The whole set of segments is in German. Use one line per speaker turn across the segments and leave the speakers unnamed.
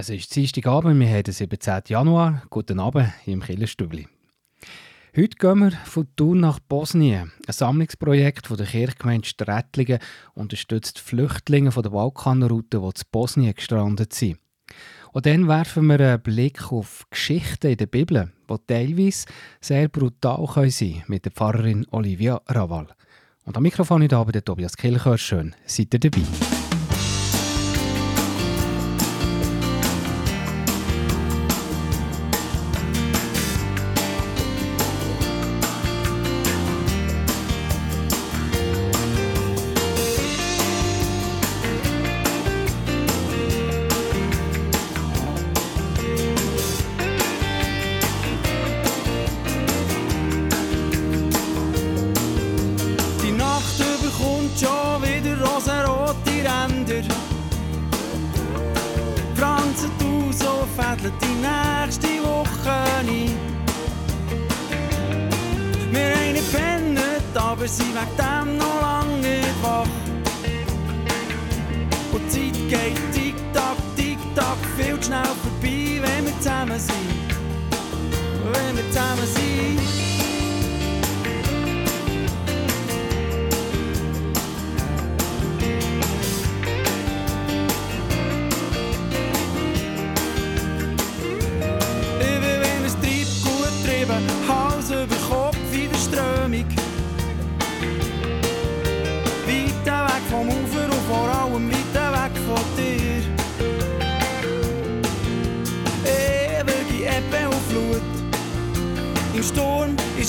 Es ist Dienstagabend, wir haben den 17. Januar. Guten Abend im Killerstübli. Heute gehen wir von Thun nach Bosnien. Ein Sammlungsprojekt von der Kirchgemeinde Strätlingen unterstützt Flüchtlinge von der Balkanroute, die zu Bosnien gestrandet sind. Und dann werfen wir einen Blick auf Geschichten in der Bibel, die teilweise sehr brutal sein können, mit der Pfarrerin Olivia Raval. Und am Mikrofon heute Abend der Tobias Kilcher. Schön, seid ihr dabei.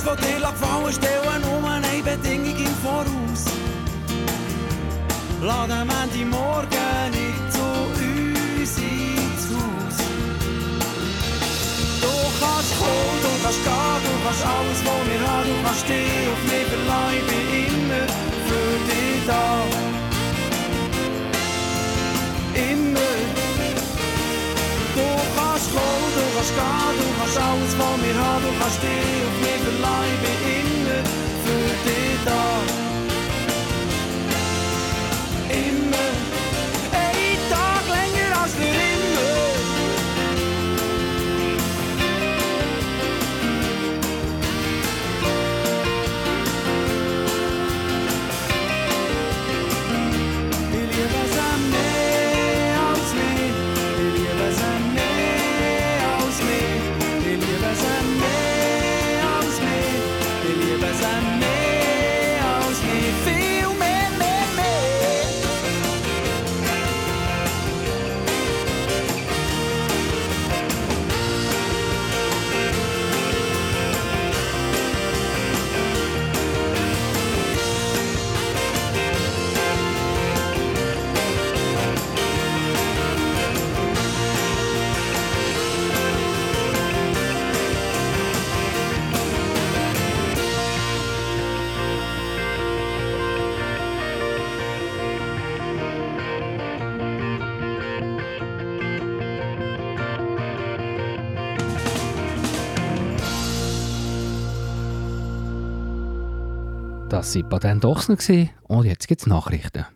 alles von dir gefallen, stellen nur eine Bedingung im Voraus. Lass am Ende morgen nicht zu uns ins Haus. Du kannst kommen, du kannst gehen, du kannst alles von mir haben, du kannst dich auf mich verlassen, ich bin immer für dich da. kommen, du kannst gehen, du kannst alles von mir haben, du kannst dich auf mich verleihen, bin immer für dich da. Immer,
Das waren Patent Ochsner und jetzt gibt es Nachrichten.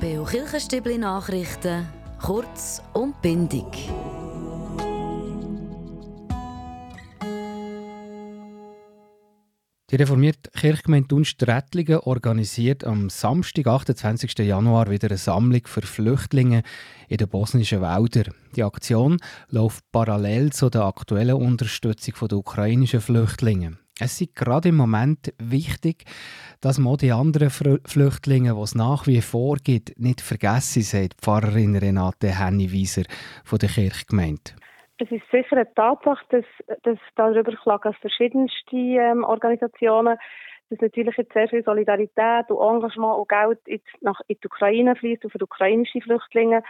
Beo Kirchenstübli Nachrichten, kurz und bindig.
Die reformierte Kirchgemeinde Thun-Strättlingen organisiert am Samstag, 28. Januar, wieder eine Sammlung für Flüchtlinge in den bosnischen Wäldern. Die Aktion läuft parallel zu der aktuellen Unterstützung der ukrainischen Flüchtlinge. Es ist gerade im Moment wichtig, dass man die anderen Flüchtlinge, die es nach wie vor gibt, nicht vergessen, sagt Pfarrerin Renate Henniweiser von der Kirchgemeinde.
Es ist sicher eine Tatsache, dass, dass darüber klagen verschiedenste ähm, Organisationen, dass natürlich jetzt sehr viel Solidarität und Engagement und Geld jetzt nach, in die Ukraine fließt und für ukrainische Flüchtlinge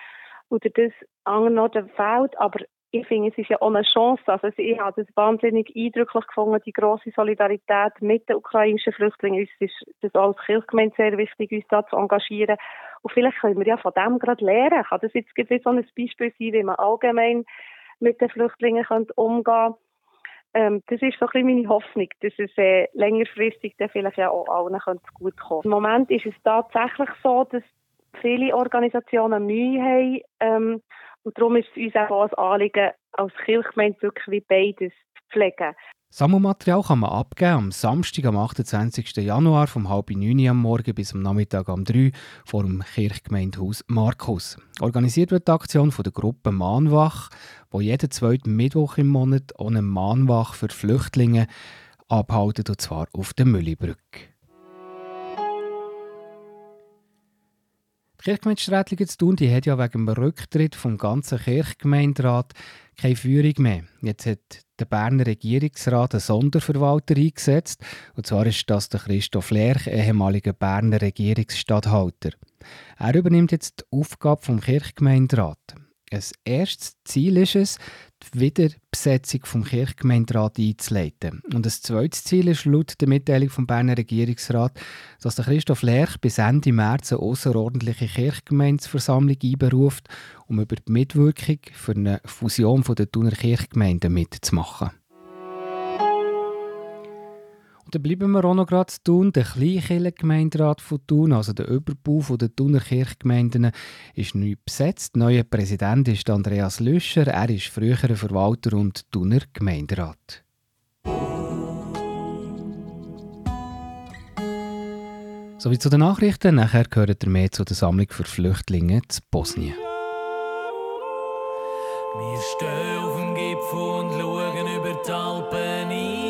oder das anderen Orten fehlt. Aber ich finde, es ist ja auch eine Chance. Also ich habe das wahnsinnig eindrücklich gefunden, die große Solidarität mit den ukrainischen Flüchtlingen. Uns ist das als Kirchgemeinde sehr wichtig, uns da zu engagieren. Und vielleicht können wir ja von dem gerade lernen. Kann das jetzt so ein Beispiel sein, wie man allgemein mit den Flüchtlingen umgehen können. Ähm, das ist so ein bisschen meine Hoffnung, dass es äh, längerfristig dann vielleicht ja auch allen gut kommen Im Moment ist es tatsächlich so, dass viele Organisationen Mühe haben ähm, und darum ist es uns auch ein Anliegen, als Kirchgemeinde wirklich beides zu pflegen.
Sammelmaterial kann man abgeben am Samstag, am 28. Januar, vom halb neun am Morgen bis am Nachmittag um drei vor dem Kirchgemeindehaus Markus. Organisiert wird die Aktion von der Gruppe Mahnwach, wo jeden zweiten Mittwoch im Monat ohne Mahnwach für Flüchtlinge abhalten, und zwar auf der Müllibrücke. Die Kirchgemeinde Strätlingen zu tun, die hat ja wegen dem Rücktritt vom ganzen Kirchgemeinderat keine Führung mehr. Jetzt hat der Berner Regierungsrat einen Sonderverwalter eingesetzt. Und zwar ist das der Christoph Lerch, ehemaliger Berner Regierungsstatthalter. Er übernimmt jetzt die Aufgabe vom Kirchgemeinderat. Ein erstes Ziel ist es, die Wiederbesetzung vom Kirchgemeinderat einzuleiten. Und ein zweites Ziel ist laut der Mitteilung vom Berner Regierungsrat, dass der Christoph Lerch bis Ende März eine außerordentliche Kirchgemeindeversammlung einberuft, um über die Mitwirkung für eine Fusion der Thuner Kirchgemeinden mitzumachen. Dann bleiben wir auch noch gerade zu tun. Der Kleinkirchengemeinderat von Thun, also der Überbau der Thuner Kirchgemeinden, ist neu besetzt. Der neue Präsident ist Andreas Lüscher. Er ist früherer Verwalter und Thuner Gemeinderat. Sowie zu den Nachrichten. Nachher gehört ihr mehr zu der Sammlung für Flüchtlinge zu Bosnien.
Wir stehen auf dem Gipfel und schauen über die Alpen ein.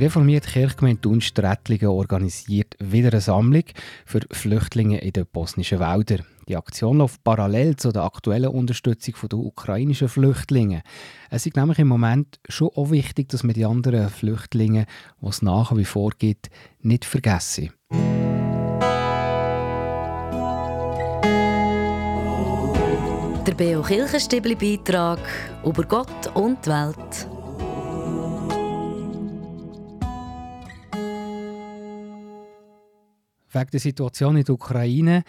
Die
reformierte Kirchgemeinde Dunstrettlingen organisiert wieder eine Sammlung für Flüchtlinge in den bosnischen Wäldern. Die Aktion läuft parallel zu der aktuellen Unterstützung der ukrainischen Flüchtlinge. Es ist nämlich im Moment schon auch wichtig, dass wir die anderen Flüchtlinge, die es nach wie vor gibt, nicht vergessen.
Der Beo Kirchenstibli Beitrag über Gott und die Welt.
Wegen der Situation in der Ukraine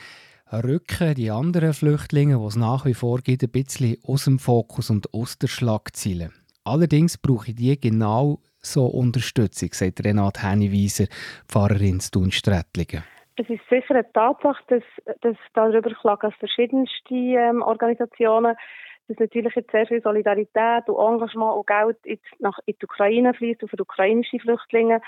rücken die anderen Flüchtlinge, die es nach wie vor gibt, ein bisschen aus dem Fokus und aus der Schlagzeile. Allerdings brauche ich die genau so Unterstützung, sagt Renate Henniweiser, Pfarrerin zu Dunstrettlingen.
Es ist sicher eine Tatsache, dass, dass darüber klagen verschiedenste ähm, Organisationen, dass natürlich jetzt sehr viel Solidarität und Engagement und Geld jetzt nach in die Ukraine fließt und für ukrainische Flüchtlinge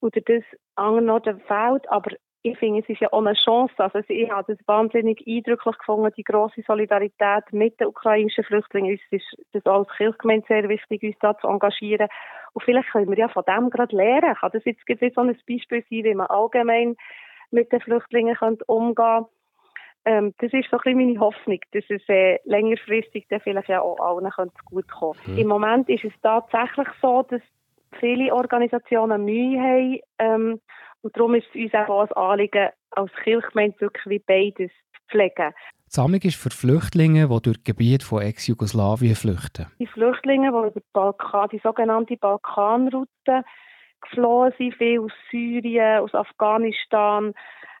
oder das anderen Orten fehlt. Aber ich finde, es ist ja auch eine Chance. Also ich habe es wahnsinnig eindrücklich gefunden, die große Solidarität mit den ukrainischen Flüchtlingen. Uns ist das als Kirchgemeinde sehr wichtig, uns da zu engagieren. Und vielleicht können wir ja von dem gerade lernen. Kann das jetzt so ein Beispiel sein, wie man allgemein mit den Flüchtlingen umgehen kann? Ähm, das ist so ein bisschen meine Hoffnung, dass es äh, längerfristig dann vielleicht ja auch allen gut kommen mhm. Im Moment ist es tatsächlich so, dass viele Organisationen Mühe haben, ähm, und darum ist es uns auch ein Anliegen, als Kirchgemeinde wirklich wie beides zu pflegen.
Die Sammlung ist für Flüchtlinge, die durch Gebiet von Ex-Jugoslawien flüchten.
Die Flüchtlinge, die über die, Balkan, die sogenannte Balkanroute geflohen sind, viel aus Syrien, aus Afghanistan,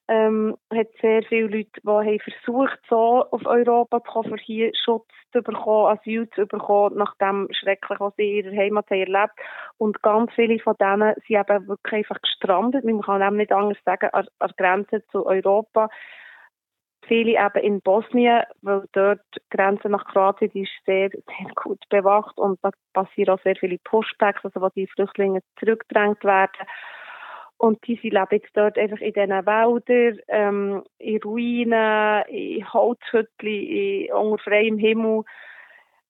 ähm, hat sehr viele Leute, die haben versucht, so auf Europa zu kommen, für hier Schutz zu bekommen, Asyl zu bekommen, nach dem Schrecklichen, was sie in ihrer Heimat haben erlebt. Und ganz viele von denen sind eben wirklich einfach gestrandet. Man kann eben nicht anders sagen, an, der Grenze zu Europa. Viele eben in Bosnien, weil dort die Grenze nach Kroatien die ist sehr, sehr gut bewacht und da passieren auch sehr viele Pushbacks, also wo die Flüchtlinge zurückgedrängt werden. Und die sie leben jetzt dort einfach in diesen Wäldern, ähm, in Ruinen, in Holzhütten, unter freiem Himmel.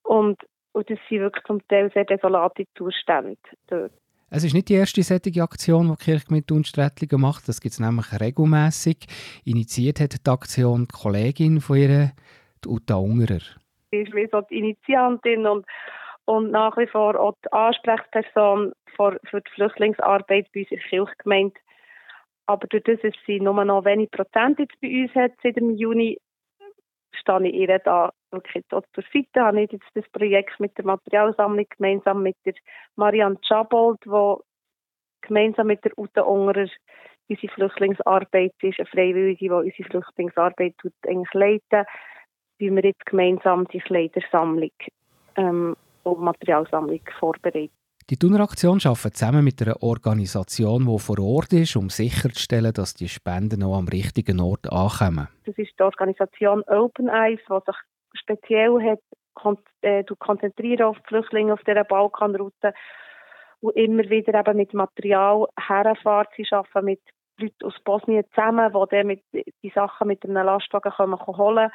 Und, und das sind wirklich zum Teil sehr desolate Zustände dort.
Es ist nicht die erste solche Aktion, die die Kirchgemeinde Unsträttlingen macht. Das gibt es nämlich regelmässig. Initiiert hat die Aktion die Kollegin von ihr, die Uta Ungerer.
Sie ist wie so die Initiantin und und nach wie vor auch die Ansprechperson für, für die Flüchtlingsarbeit bei uns der Kirchgemeinde. Aber durch das, dass sie nur noch wenig Prozent jetzt bei uns hat seit dem Juni, stehe ich ihr da wirklich zur Seite. Habe ich jetzt das Projekt mit der Materialsammlung gemeinsam mit der Marianne Schabold, wo gemeinsam mit der Ute Ungerer unsere Flüchtlingsarbeit ist, eine Freiwillige, die unsere Flüchtlingsarbeit eigentlich leiten, wie wir jetzt gemeinsam die Kleidersammlung ähm, und Materialsammlung vorbereitet.
Die Tuneraktion arbeitet zusammen mit einer Organisation, die vor Ort ist, um sicherzustellen, dass die Spenden noch am richtigen Ort ankommen.
Das ist die Organisation Open Eyes, die sich speziell hat, kon äh, konzentriert auf die Flüchtlinge auf dieser Balkanroute und immer wieder eben mit Material herfahrt. Sie arbeiten mit Leuten aus Bosnien zusammen, die dann mit, die Sachen mit einem Lastwagen kommen, holen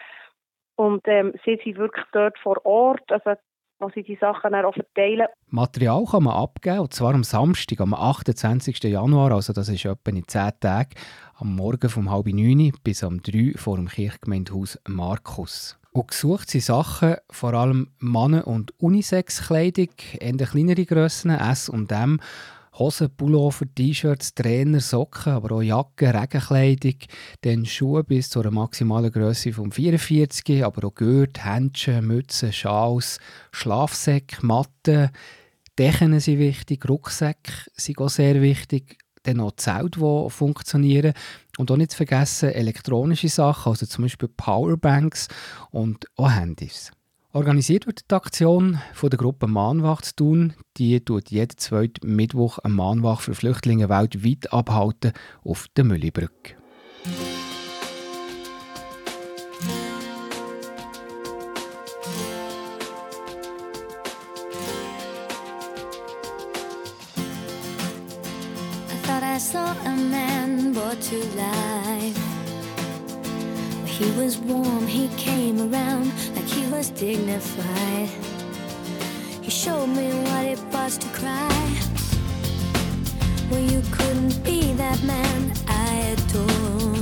und ähm, sie sind wirklich dort vor Ort. Also wo sie die Sachen dann auch verteilen.
Material kann man abgeben, und zwar am Samstag, am 28. Januar, also das ist etwa in 10 Tagen, am Morgen um halb neun bis um drei vor dem Kirchgemeindehaus Markus. Und gesucht sind Sachen, vor allem Männer- und Unisex-Kleidung, eher kleinere Grössen, S und M, Hosen, Pullover, T-Shirts, Trainer, Socken, aber auch Jacken, Regenkleidung, dann Schuhe bis zu einer maximalen Größe von 44, aber auch Gürtel, Händchen, Mützen, Schals, Schlafsäcke, Matten, Decken sind wichtig, Rucksäcke sind auch sehr wichtig, dann noch Zelte, die funktionieren. Und auch nicht zu vergessen elektronische Sachen, also zum Beispiel Powerbanks und auch Handys. Organisiert wird die Aktion von der Gruppe Mahnwacht tun. Die tut jeden zweiten Mittwoch eine Mahnwacht für Flüchtlinge weltweit abhalten auf der Müllibrücke. He was warm, he came around was dignified. He showed me what it was to cry.
Well, you couldn't be that man I adore.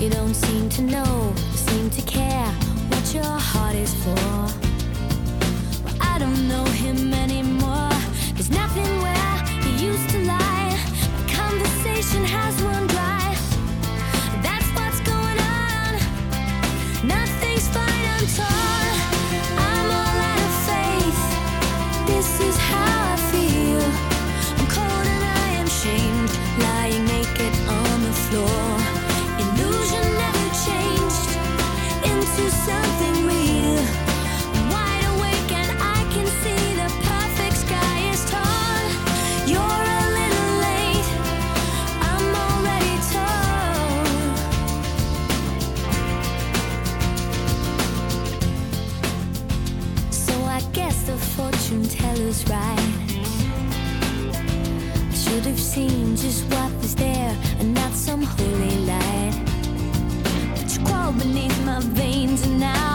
You don't seem to know, seem to care what your heart is for. Well, I don't know him should have seen just what was there and not some holy light. But you crawl beneath my veins and now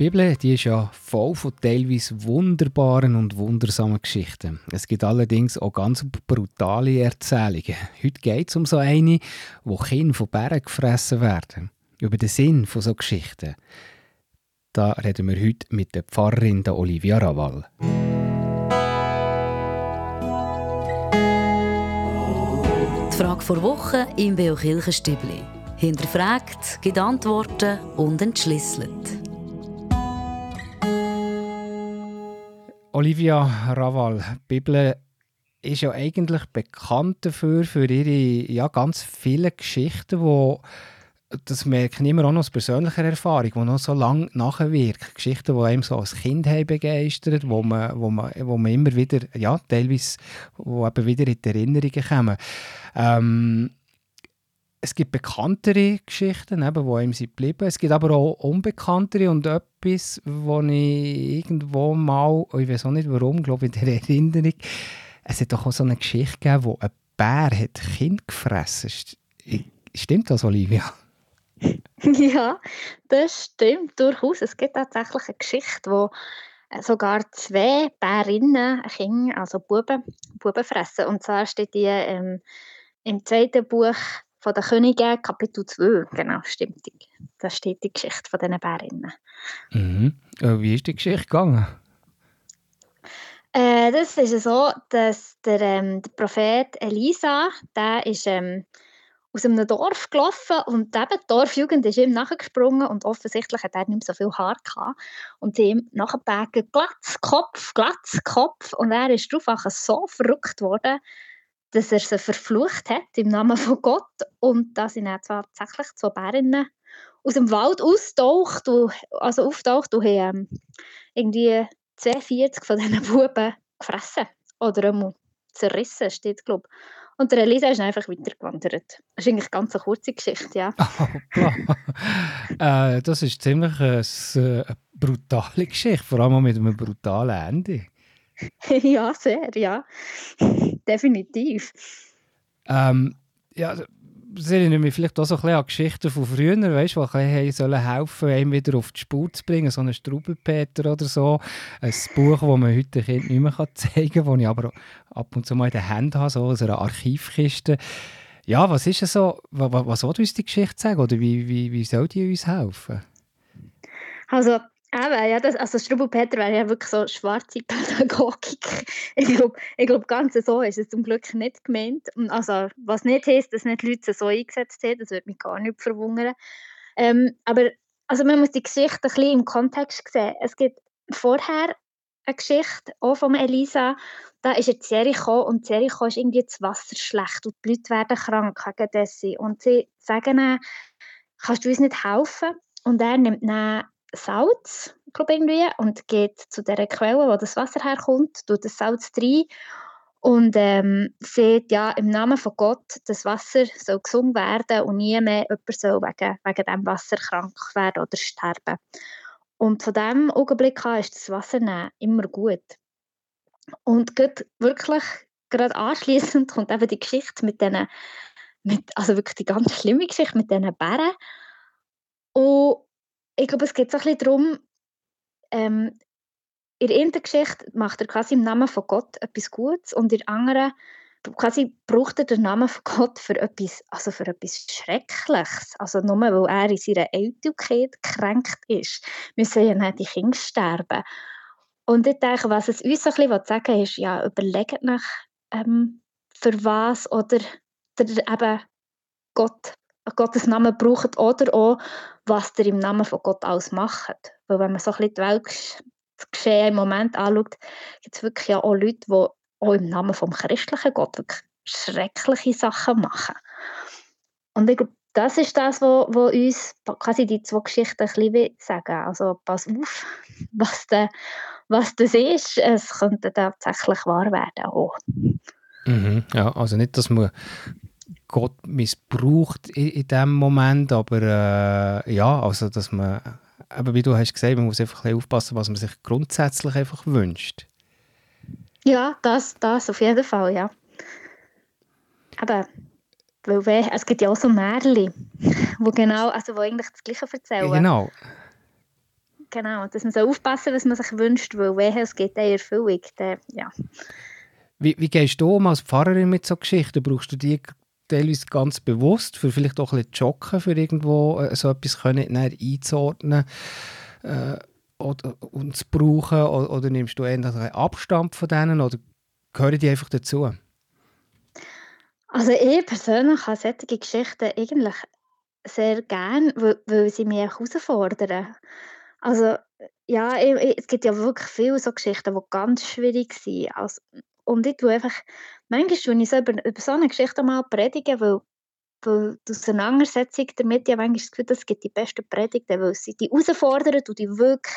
Bibel die ist ja voll von teilweise wunderbaren und wundersamen Geschichten. Es gibt allerdings auch ganz brutale Erzählungen. Heute geht es um so eine, wo Kinder von Bären gefressen werden. Über den Sinn von so Geschichten. Da reden wir heute mit der Pfarrerin der Olivia Raval.
Die Frage vor Woche im Beo Kirchenstübli. Hinterfragt, gibt Antworten und entschlüsselt.
Olivia Raval, Bibel ist ja eigentlich bekannt dafür, für ihre ja, ganz vielen Geschichten, wo das merke ich immer auch noch aus persönlicher Erfahrung, die noch so lange nachwirken. Geschichten, die einem so als Kind haben begeistert, wo man, wo man, wo man immer wieder, ja, teilweise, wo eben wieder in die Erinnerungen kommen. Ähm, es gibt bekanntere Geschichten, eben, die einem sind geblieben. Es gibt aber auch unbekanntere und etwas, wo ich irgendwo mal, ich weiß auch nicht warum, glaube ich in der Erinnerung, es hat doch auch so eine Geschichte gegeben, wo ein Bär hat ein Kind gefressen. St- Stimmt das, Olivia?
Ja, das stimmt durchaus. Es gibt tatsächlich eine Geschichte, wo äh, sogar zwei Bärinnen, Kinder, also Buben, Buben fressen. Und zwar steht die ähm, im zweiten Buch von den Königen, Kapitel 2, genau, stimmt. Da steht die Geschichte von diesen Bärinnen.
Mhm. Äh, Wie ist die Geschichte gegangen?
Äh, das ist so, dass der, ähm, der Prophet Elisa, der ist ähm, aus einem Dorf gelaufen und eben die Dorfjugend ist ihm nachgesprungen und offensichtlich hat er nicht mehr so viel Haar gehabt und sie ihm nachgebagen, Glatz, Kopf, Glatz, Kopf und er ist darauf so verrückt worden, dass er sie verflucht hat im Namen von Gott und da sind dann tatsächlich zwei Bärinnen aus dem Wald austaucht, und, also auftaucht und haben ähm, irgendwie 42 von diesen Buben gefressen oder einmal zerrissen, steht glaube Und der Elisa ist einfach weitergewandert. Das ist eigentlich ganz eine kurze Geschichte, ja.
Hoppla. äh, das ist ziemlich äh, eine brutale Geschichte, vor allem mit einem brutalen Ende.
ja, sehr, ja. Definitiv.
Ähm, ja, das erinnert mich vielleicht auch so ein bisschen an Geschichten von früher, weißt, die ein sollen helfen, einem wieder auf die Spur zu bringen, so einen Strubelpeter oder so. Ein Buch, das man heute den Kindern nicht mehr zeigen kann, das ich aber ab und zu mal in den Händen habe, so aus einer Archivkiste. Ja, was ist es so, was, was soll uns die Geschichte sagen oder wie, wie, wie soll die uns helfen?
Also, Eben, ja, das, also Strubelpeter wäre ja wirklich so schwarze Pädagogik. Ich glaube, ich glaub, ganz so ist es zum Glück nicht gemeint. Also, was nicht heisst, dass nicht Leute so eingesetzt haben, das würde mich gar nicht verwundern. Ähm, aber also man muss die Geschichte ein bisschen im Kontext sehen. Es gibt vorher eine Geschichte, auch von Elisa, da ist eine Jericho und Jericho ist irgendwie das Wasser schlecht und die Leute werden krank wegen dessen. Und sie sagen dann, kannst du uns nicht helfen? Und er nimmt dann Salz, glaube irgendwie, und geht zu der Quelle, wo das Wasser herkommt, tut das Salz rein und ähm, sieht, ja, im Namen von Gott, das Wasser soll gesungen werden und nie mehr jemand soll wegen, wegen dem Wasser krank werden oder sterben. Und von diesem Augenblick an ist das Wasser immer gut. Und wirklich, gerade anschließend kommt eben die Geschichte mit diesen, mit, also wirklich die ganz schlimme Geschichte mit diesen Bären. Und ich glaube, es geht so ein bisschen darum, ähm, in der einen Geschichte macht er quasi im Namen von Gott etwas Gutes und in der anderen quasi braucht er den Namen von Gott für etwas, also für etwas Schreckliches. Also nur weil er in seiner Eitelkeit gekränkt ist, müssen ja nicht die Kinder sterben. Und ich denke, was es uns ein bisschen sagen will, ist, ja, überlegt nach, ähm, für was oder der, eben Gott Gottes Namen braucht oder auch, was ihr im Namen von Gott alles macht. Weil wenn man so ein bisschen die Welt Geschehen im Moment anschaut, gibt es wirklich auch Leute, die auch im Namen vom christlichen Gott wirklich schreckliche Sachen machen. Und ich glaube, das ist das, was uns quasi die zwei Geschichten ein bisschen sagen. Also pass auf, was, de, was das ist, es könnte tatsächlich wahr werden. Auch.
Mhm, ja, also nicht, dass man Gott missbraucht in, in dem Moment, aber äh, ja, also dass man, aber wie du hast gesagt, man muss einfach ein aufpassen, was man sich grundsätzlich einfach wünscht.
Ja, das, das auf jeden Fall, ja. Aber weil es gibt ja auch so Märchen, wo genau, also wo eigentlich das Gleiche erzählen.
Genau.
Genau, dass man so aufpassen, was man sich wünscht, weil wehe, es geht in Erfüllung. Dann, ja.
Wie, wie gehst du um als Pfarrerin mit so Geschichten? Brauchst du die teilweise ganz bewusst, für vielleicht auch ein bisschen joggen, für irgendwo äh, so etwas können, einzuordnen äh, oder, und zu brauchen? Oder, oder nimmst du einen Abstand von denen oder gehören die einfach dazu?
Also ich persönlich habe solche Geschichten eigentlich sehr gerne, weil, weil sie mich herausfordern. Also ja, ich, es gibt ja wirklich viele so Geschichten, die ganz schwierig sind. Also, und ich tue einfach, manchmal tue ich so über, über so eine Geschichte mal predigen, weil, weil die Auseinandersetzung damit ja manchmal das Gefühl, das gibt die besten Predigten, weil sie die herausfordern und die wirklich,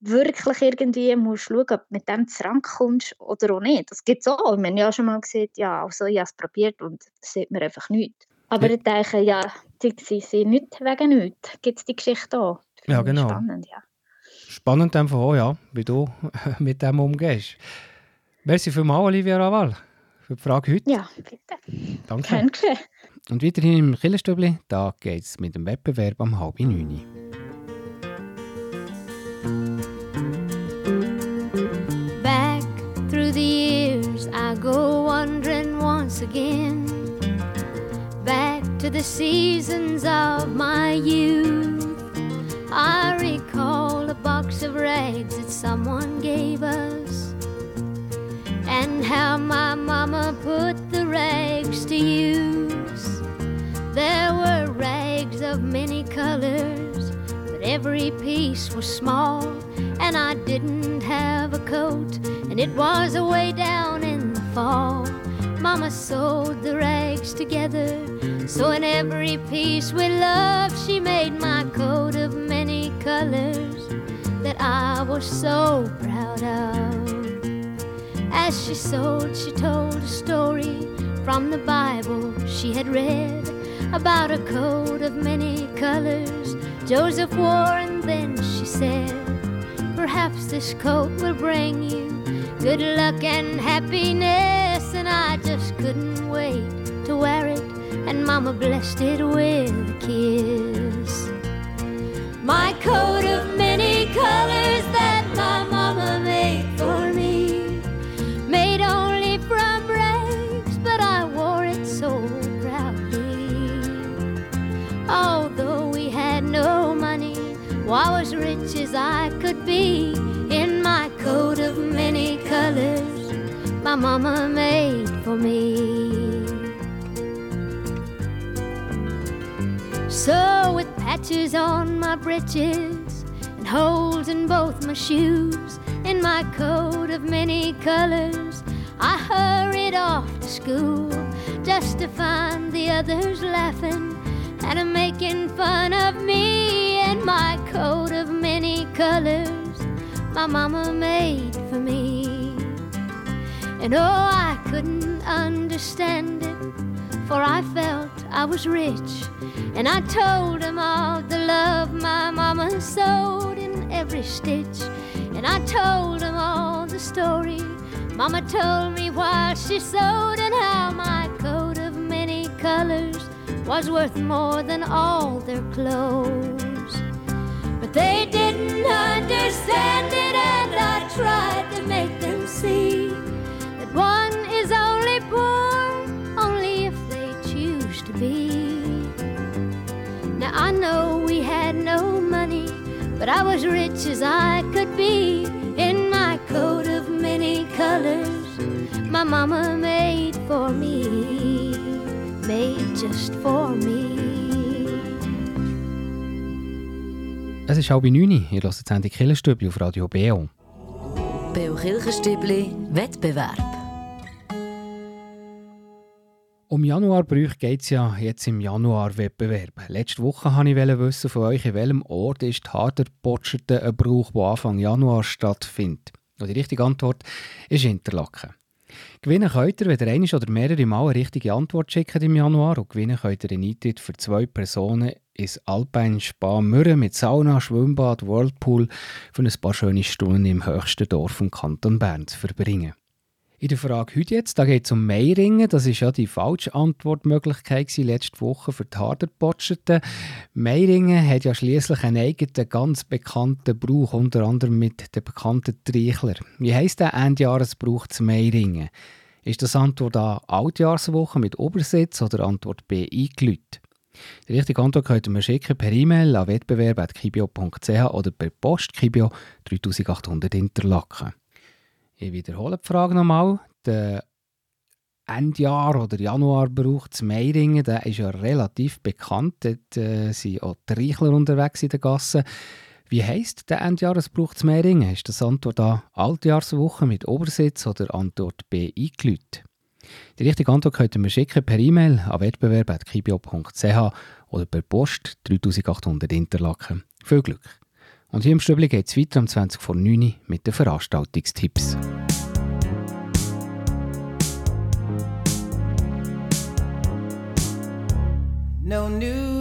wirklich irgendwie musst schauen, ob du mit dem zusammenkommst oder auch nicht. Das gibt es auch. Wir haben ja schon mal gesagt, ja, also ich habe es probiert und das sieht mir einfach nichts. Aber ja. ich denke, ja, die, sie sind nicht wegen nichts. Gibt es die Geschichte auch.
Ja, genau.
Spannend, ja.
Spannend einfach auch, ja, wie du mit dem umgehst. Merci vielmals, Olivia Raval, für die Frage heute.
Ja, bitte.
Danke.
Danke.
Und weiterhin im Killerstübli, da geht es mit dem Wettbewerb am halb neun.
Back through the years I go wandering once again Back seasons of my youth. I recall a box of rags that someone gave us, and how my mama put the rags to use. There were rags of many colors, but every piece was small, and I didn't have a coat, and it was away down in the fall. Mama sewed the rags together, so in every piece with love, she made my coat of many colors that I was so proud of. As she sewed, she told a story from the Bible she had read about a coat of many colors Joseph wore, and then she said, Perhaps this coat will bring you good luck and happiness. And I just couldn't wait to wear it, and Mama blessed it with a kiss. My coat of many mama made for me. So, with patches on my breeches and holes in both my shoes, and my coat of many colors, I hurried off to school just to find the others laughing and making fun of me and my coat of many colors my mama made. And oh, I couldn't understand it, for I felt I was rich. And I told him all the love my mama sewed in every stitch. And I told him all the story mama told me while she sewed, and how my coat of many colors was worth more than all their clothes. But they didn't understand it, and I tried to make them see I know we had no money, but I was rich as I could be in my coat of many colors. My mama made for me, made just for me.
Es ist halb neun. Ihr hört auf Radio.
Beo Kirchenstübli Wettbewerb.
Um Januarbrüche geht es ja jetzt im Januar-Wettbewerb. Letzte Woche wollte ich wissen von euch, in welchem Ort ist Haderpotscherte ein Brauch, der Anfang Januar stattfindet. Und die richtige Antwort ist Interlaken. Gewinnen könnt ihr, wenn ihr eine oder mehrere Mal eine richtige Antwort schickt im Januar. Und gewinnen könnt ihr einen Eintritt für zwei Personen ins Alpine Spa Mürren mit Sauna, Schwimmbad, Whirlpool für ein paar schöne Stunden im höchsten Dorf im Kanton Bern zu verbringen. In der Frage heute jetzt, da geht es um Meiringen. Das ist ja die falsche Antwortmöglichkeit gewesen, letzte Woche für die Haderpotscherten. Meiringen hat ja schließlich einen eigenen, ganz bekannten Brauch, unter anderem mit dem bekannten Trichler. Wie heisst der Endjahresbrauch zu Meiringen? Ist das Antwort A Altjahrswoche mit Obersitz oder Antwort B eingelüht? Die richtige Antwort könnt ihr mir schicken per E-Mail an wettbewerb.kibio.ch oder per Post Kibio 3800 Interlaken. Ich wiederhole die Frage nochmal. Der Endjahr- oder Januarbrauch zu Meiringen, der ist ja relativ bekannt. Dort äh, sind auch die Reichler unterwegs in den Gassen. Wie heisst der Endjahresbrauch zu Meiringen? Ist das Antwort A Altjahrswoche mit Obersitz oder Antwort B eingelüht? Die richtige Antwort könnt ihr mir schicken per E-Mail an wettbewerb.kibio.ch oder per Post 3800 Interlaken. Viel Glück! Und hier im Stübli geht es weiter um 20 vor 9 Uhr mit den Veranstaltungstipps.
No New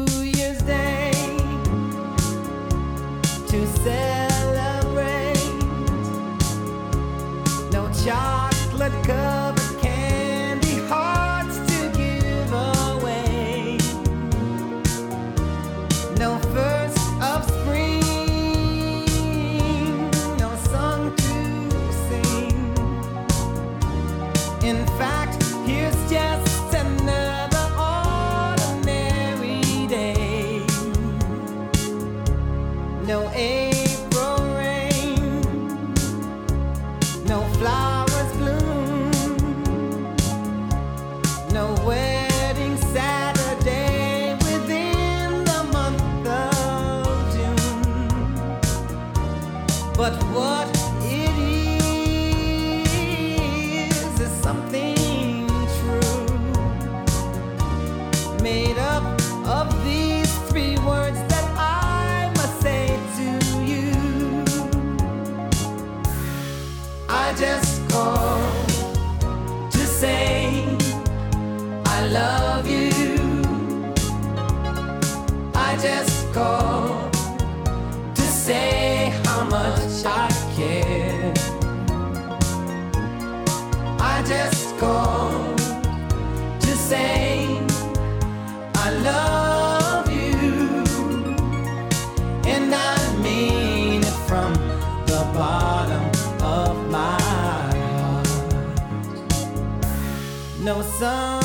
sun.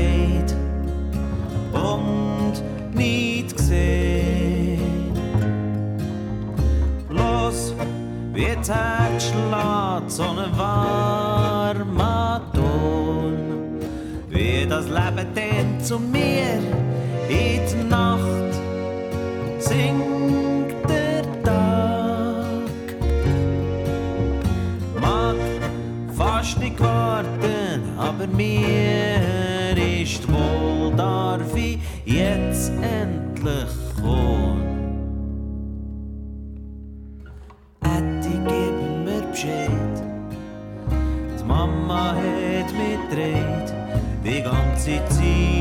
gedreht und nicht gesehen. Bloß wie die Tag schlägt, so ein warmer Ton, wie das Leben denn zu mir in die Nacht singt der Tag. Mag fast nicht warten, aber mir jetzt endlich kommen. Ätti gib mir Bescheid, die Mama hat mich dreht, die ganze Zeit.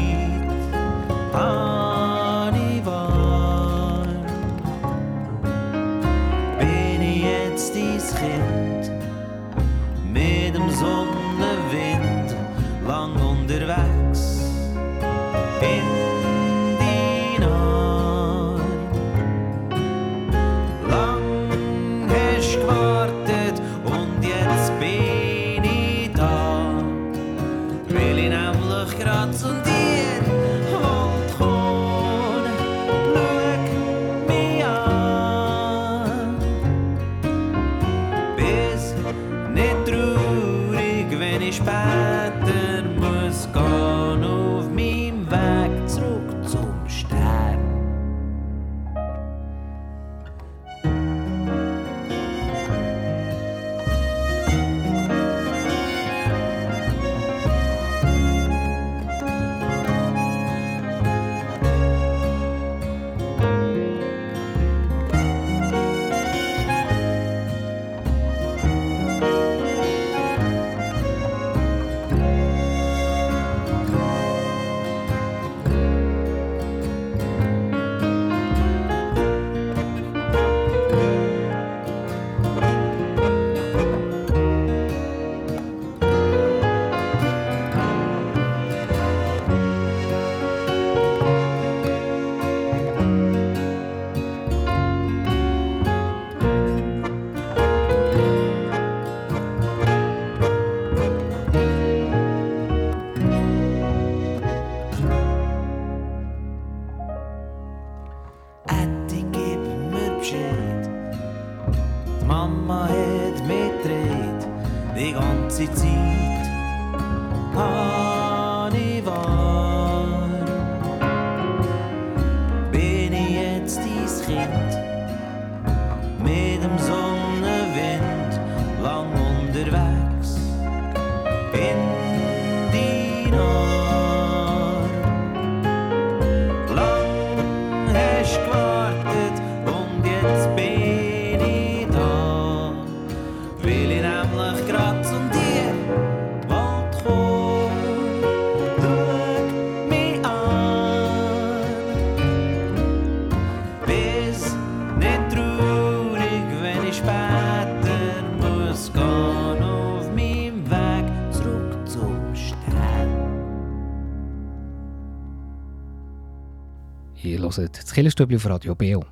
Hört das Killerstübli auf Radio Beo.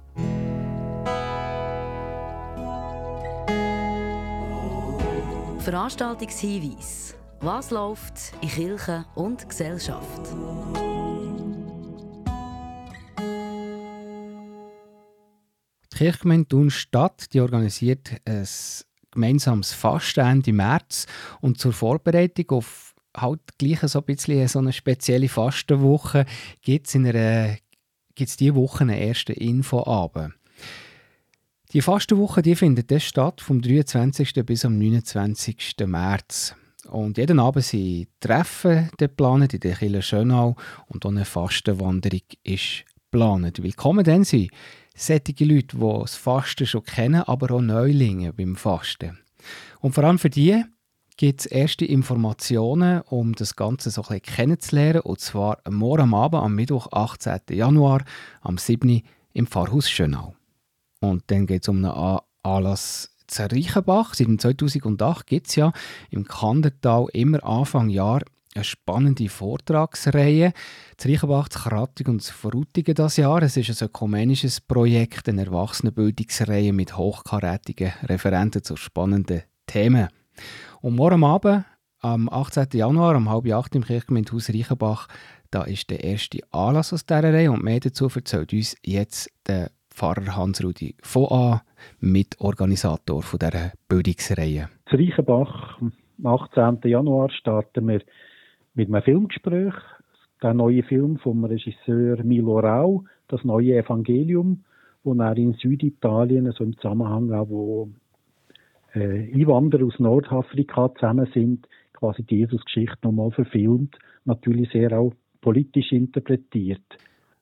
Veranstaltungshinweis. Was läuft in Kirche und Gesellschaft?
Die Kirchgemeinde Thun Stadt die organisiert ein gemeinsames Fasten Ende März und zur Vorbereitung auf halt gleich so ein bisschen so eine spezielle Fastenwoche gibt es gibt's diese Woche einen ersten Infoabend. Die Fastenwoche die findet dann statt vom 23. bis am 29. März. Und jeden Abend sind Treffen geplant in der Kille Schönau und auch eine Fastenwanderung ist geplant. Willkommen dann sind solche Leute, die das Fasten schon kennen, aber auch Neulinge beim Fasten. Und vor allem für die gibt es erste Informationen, um das Ganze so ein bisschen kennenzulernen. Und zwar morgen Abend, am Mittwoch, 18. Januar, am 7. im Pfarrhaus Schönau. Und dann geht es um einen Anlass zu Reichenbach. Seit 2008 gibt es ja im Kandertal immer Anfang Jahr eine spannende Vortragsreihe. Zu Reichenbach, zu Krattig und zu Frutigen das Jahr. Es ist ein ökumenisches Projekt, eine Erwachsenenbildungsreihe mit hochkarätigen Referenten zu spannenden Themen. Und morgen Abend, am 18. Januar, um halb acht im Kirchgemeindehaus Reichenbach, da ist der erste Anlass aus dieser Reihe und mehr dazu erzählt uns jetzt der Pfarrer Hans-Rudi von A, Mitorganisator dieser Bildungsreihe.
Zu Reichenbach, am 18. Januar, starten wir mit einem Filmgespräch. Der neue Film vom Regisseur Milo Rau, das neue Evangelium, wo er in Süditalien, so im Zusammenhang auch, wo äh, Einwanderer aus Nordafrika zusammen sind, quasi die Jesus-Geschichte nochmal verfilmt, natürlich sehr auch politisch interpretiert.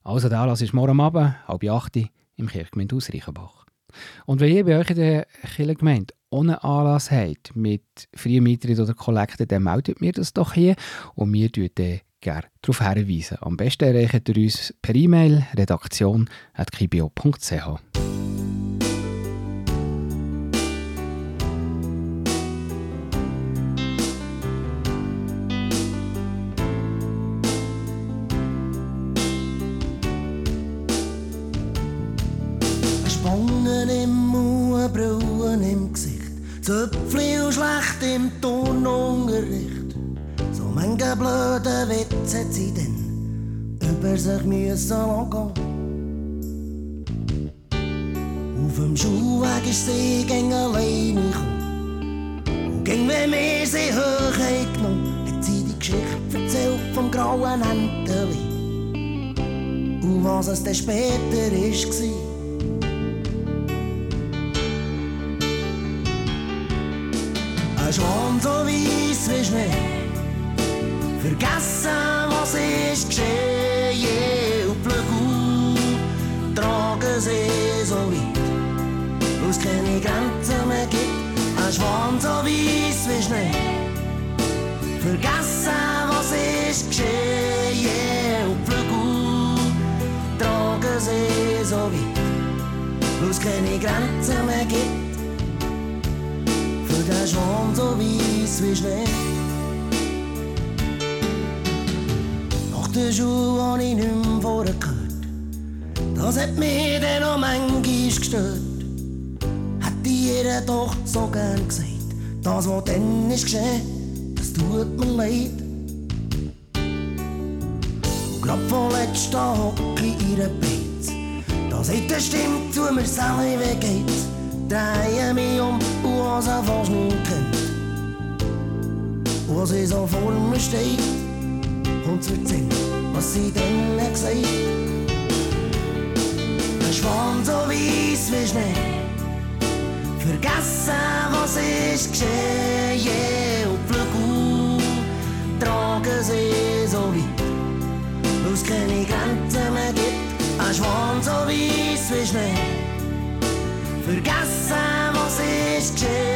Also der Anlass ist morgen Abend, halb acht im Kirchgemeindehaus Reichenbach. Und wenn ihr bei euch in der Kirchgemeinde ohne Anlass habt, mit freiem oder Kollekten, dann meldet mir das doch hier und wir tun gerne darauf hinweisen. Am besten erreicht ihr uns per E-Mail redaktion.kibio.ch.
blöde Witze hat sie denn über sich müssen lassen Auf dem Schulweg ist sie gegen alleine gekommen. Und ging, wenn wir sie hoch genommen, hat sie die Geschichte erzählt vom grauen Enteli. Und was es dann später ist, war. Ein Schwan so weiss wie Schnee. Vergessen, was ist geschehen. Und Flügel tragen sie so weit, wo es keine Grenzen mehr gibt. Ein Schwan so weiss wie Schnee. Vergessen, was ist geschehen. Und Flügel tragen sie so weit, wo es keine Grenzen mehr gibt für den Schwan so weiss wie Schnee. Der Schule hab ich nicht mehr vorher gehört. Das hat mich dann noch manchmal gestört. Hätte ich ihr doch so gern gesagt. Das, was dann ist geschehen, das tut mir leid. Und grad vorletzt hock ich in ihrer Beiz. Da sagt eine Stimme zu mir, Sally, wie geht's? Drehe mich um und was er fast nicht kennt. wo sie so vor mir steht und zu erzählen, was sie hat gesagt. Ein Schwan so weiss wie Schnee, vergessen, was ist geschehen. Und Flügel tragen sie so weit, wo es keine Grenzen mehr gibt. Ein Schwan so weiss wie Schnee, vergessen, was ist geschehen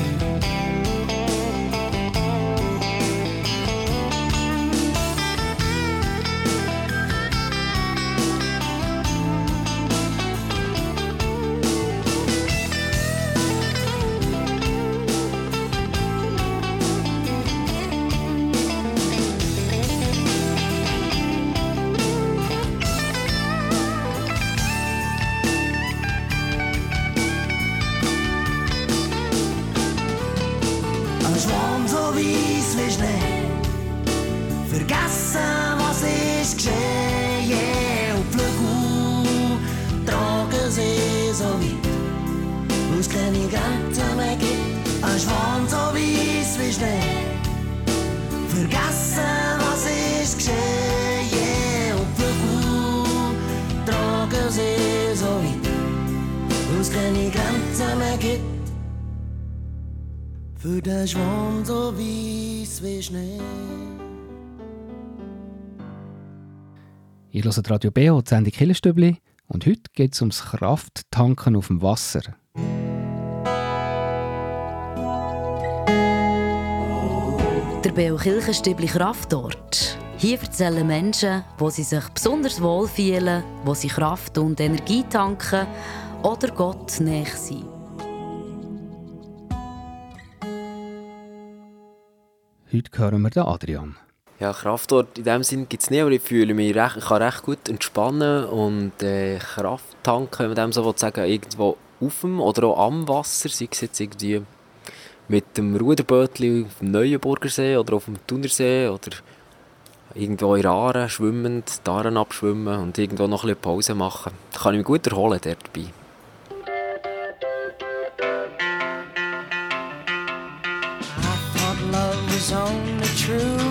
Ihr hört Radio BO, die Sendung Killerstübli. Und heute geht es ums Krafttanken auf dem Wasser.
Der Beo Kirchenstübli Kraftort. Hier erzählen Menschen, wo sie sich besonders wohl fühlen, wo sie Kraft und Energie tanken oder Gott näher sind.
Heute hören wir den Adrian.
Ja, Kraftort in dem Sinn gibt es nicht, aber ich fühle mich recht, ich kann recht gut entspannen und äh, Kraft tanken, wenn man dem so sagen irgendwo auf dem oder auch am Wasser, sei es jetzt irgendwie mit dem Ruderbötli auf dem Neuenburger See oder auf dem Thunersee oder irgendwo in Aaren schwimmend, die Aaren abschwimmen und irgendwo noch ein bisschen Pause machen. Da kann ich mich gut erholen dort dabei.
I thought love was only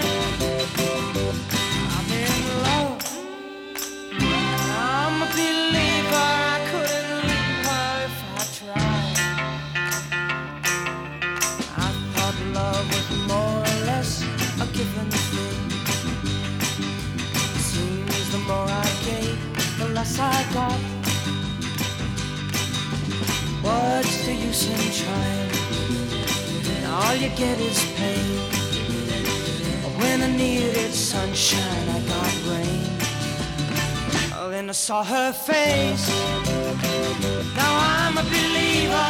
What's the use in trying? All you get is pain. When I needed sunshine, I got rain. Oh, then I saw her face. Now I'm a believer,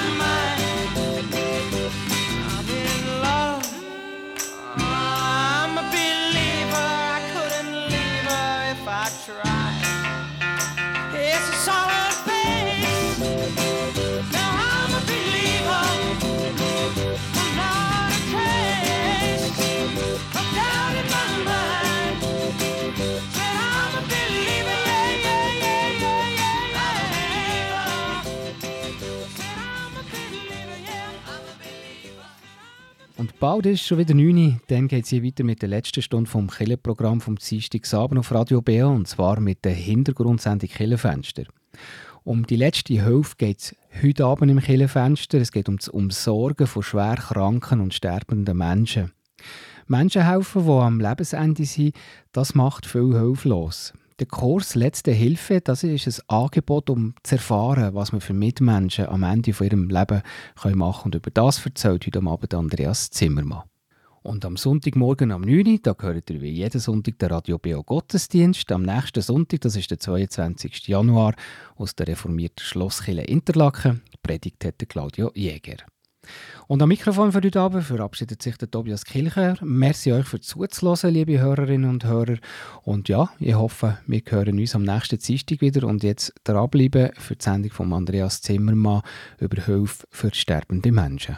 bald ist schon wieder 9 Uhr, dann geht es hier weiter mit der letzten Stunde vom Killenprogramm vom Dienstagabend auf Radio BA und zwar mit der Hintergrundsendung Killenfenster. Um die letzte Hilfe geht es heute Abend im Killenfenster. Es geht um das Umsorgen von schwer kranken und sterbenden Menschen. Menschen helfen, die am Lebensende sind, das macht viel hilflos. Der Kurs Letzte Hilfe, das ist ein Angebot, um zu erfahren, was man für Mitmenschen am Ende von ihrem Leben machen können. Und über das erzählt heute Abend Andreas Zimmermann. Und am Sonntagmorgen am 9 Uhr, da gehört ihr wie jeden Sonntag der Radio BO Gottesdienst. Am nächsten Sonntag, das ist der 22. Januar, aus der reformierten Schlosskirche Interlaken. Predigt hat Claudio Jäger. Und am Mikrofon für heute Abend verabschiedet sich der Tobias Kilcher. Merci euch für zuzuhören, liebe Hörerinnen und Hörer. Und ja, ich hoffe, wir hören uns am nächsten Dienstag wieder. Und jetzt dranbleiben für die Sendung von Andreas Zimmermann über Hilfe für sterbende Menschen.